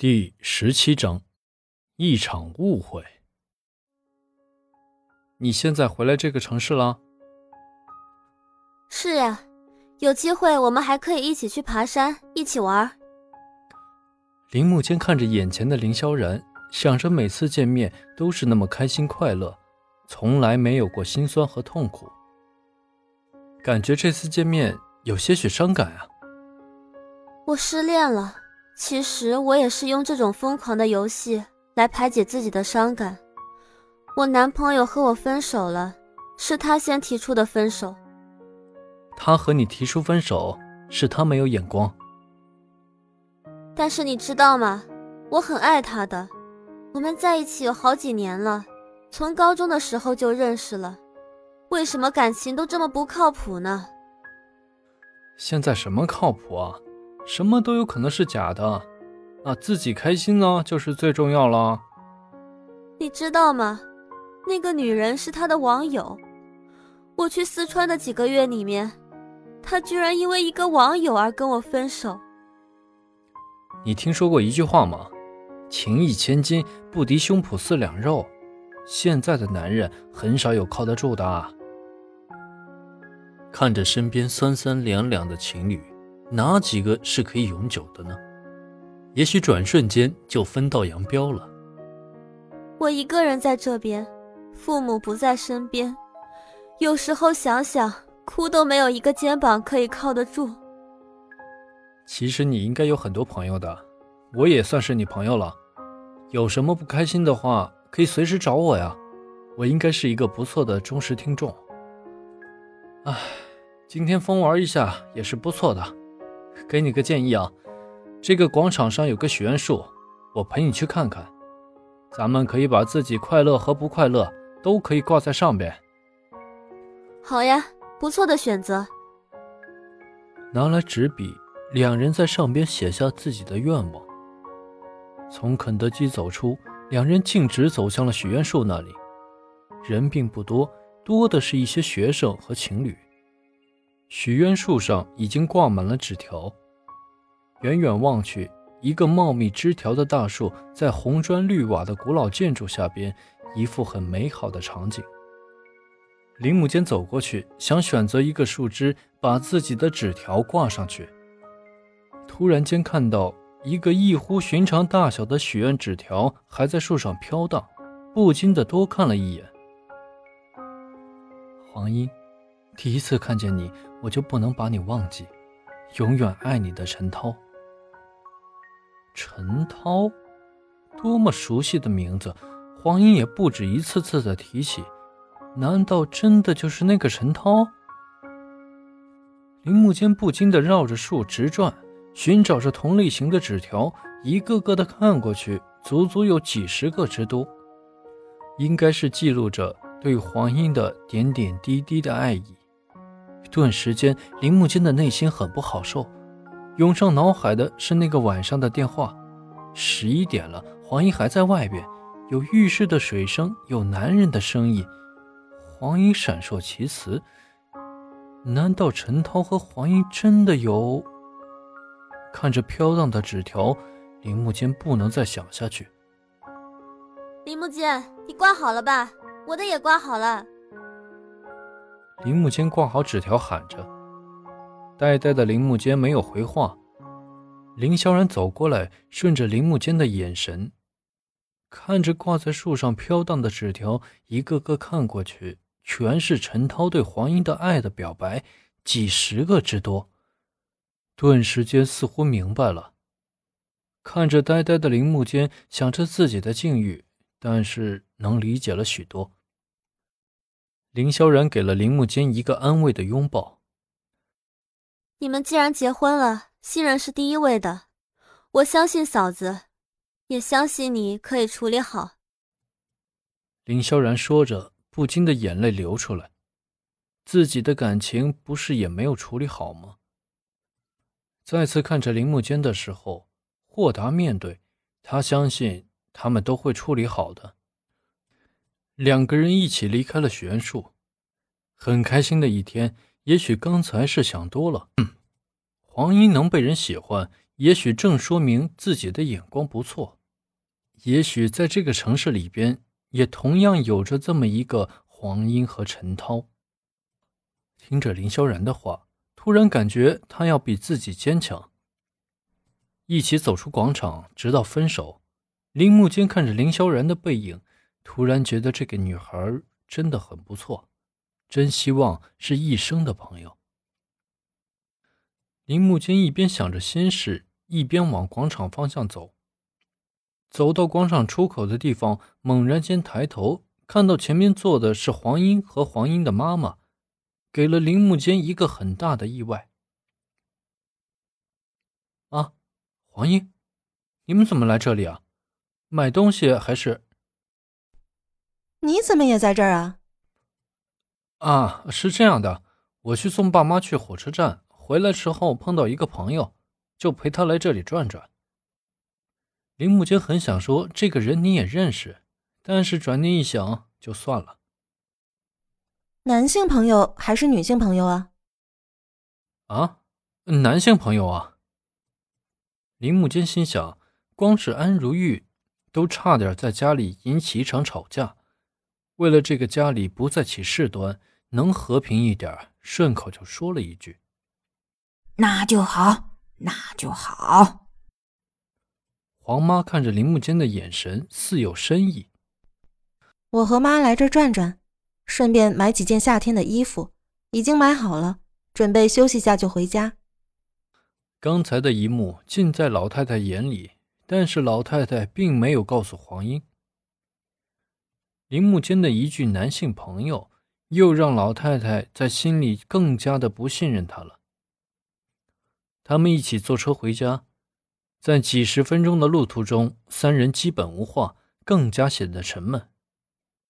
第十七章，一场误会。你现在回来这个城市了？是呀，有机会我们还可以一起去爬山，一起玩。林木间看着眼前的林萧然，想着每次见面都是那么开心快乐，从来没有过心酸和痛苦，感觉这次见面有些许伤感啊。我失恋了。其实我也是用这种疯狂的游戏来排解自己的伤感。我男朋友和我分手了，是他先提出的分手。他和你提出分手，是他没有眼光。但是你知道吗？我很爱他的，我们在一起有好几年了，从高中的时候就认识了。为什么感情都这么不靠谱呢？现在什么靠谱啊？什么都有可能是假的，那自己开心呢，就是最重要了。你知道吗？那个女人是他的网友。我去四川的几个月里面，他居然因为一个网友而跟我分手。你听说过一句话吗？情义千金不敌胸脯四两肉。现在的男人很少有靠得住的。啊看着身边三三两两的情侣。哪几个是可以永久的呢？也许转瞬间就分道扬镳了。我一个人在这边，父母不在身边，有时候想想，哭都没有一个肩膀可以靠得住。其实你应该有很多朋友的，我也算是你朋友了。有什么不开心的话，可以随时找我呀。我应该是一个不错的忠实听众。唉，今天疯玩一下也是不错的。给你个建议啊，这个广场上有个许愿树，我陪你去看看。咱们可以把自己快乐和不快乐都可以挂在上边。好呀，不错的选择。拿来纸笔，两人在上边写下自己的愿望。从肯德基走出，两人径直走向了许愿树那里。人并不多，多的是一些学生和情侣。许愿树上已经挂满了纸条，远远望去，一个茂密枝条的大树在红砖绿瓦的古老建筑下边，一副很美好的场景。林母间走过去，想选择一个树枝，把自己的纸条挂上去。突然间看到一个异乎寻常大小的许愿纸条还在树上飘荡，不禁的多看了一眼。黄英。第一次看见你，我就不能把你忘记，永远爱你的陈涛。陈涛，多么熟悉的名字，黄英也不止一次次的提起，难道真的就是那个陈涛？林木间不禁的绕着树直转，寻找着同类型的纸条，一个个的看过去，足足有几十个之多，应该是记录着对黄英的点点滴滴的爱意。顿时间，林木间的内心很不好受，涌上脑海的是那个晚上的电话。十一点了，黄英还在外边，有浴室的水声，有男人的声音。黄英闪烁其词，难道陈涛和黄英真的有？看着飘荡的纸条，林木间不能再想下去。林木间，你挂好了吧？我的也挂好了。林木间挂好纸条，喊着：“呆呆的林木间没有回话。”林萧然走过来，顺着林木间的眼神，看着挂在树上飘荡的纸条，一个个看过去，全是陈涛对黄英的爱的表白，几十个之多。顿时间似乎明白了，看着呆呆的林木间，想着自己的境遇，但是能理解了许多。林萧然给了林木间一个安慰的拥抱。你们既然结婚了，信任是第一位的。我相信嫂子，也相信你可以处理好。林萧然说着，不禁的眼泪流出来。自己的感情不是也没有处理好吗？再次看着林木间的时候，豁达面对，他相信他们都会处理好的。两个人一起离开了许愿树，很开心的一天。也许刚才是想多了。黄英能被人喜欢，也许正说明自己的眼光不错。也许在这个城市里边，也同样有着这么一个黄英和陈涛。听着林萧然的话，突然感觉他要比自己坚强。一起走出广场，直到分手。林木间看着林萧然的背影，突然觉得这个女孩真的很不错，真希望是一生的朋友。林木间一边想着心事，一边往广场方向走。走到广场出口的地方，猛然间抬头，看到前面坐的是黄英和黄英的妈妈，给了林木间一个很大的意外。啊，黄英，你们怎么来这里啊？买东西还是？你怎么也在这儿啊？啊，是这样的，我去送爸妈去火车站，回来时候碰到一个朋友，就陪他来这里转转。林木间很想说这个人你也认识，但是转念一想，就算了。男性朋友还是女性朋友啊？啊，男性朋友啊。林木间心想，光是安如玉。都差点在家里引起一场吵架，为了这个家里不再起事端，能和平一点，顺口就说了一句：“那就好，那就好。”黄妈看着林木间的眼神似有深意。我和妈来这转转，顺便买几件夏天的衣服，已经买好了，准备休息下就回家。刚才的一幕尽在老太太眼里。但是老太太并没有告诉黄英，铃木间的一句“男性朋友”，又让老太太在心里更加的不信任他了。他们一起坐车回家，在几十分钟的路途中，三人基本无话，更加显得沉闷。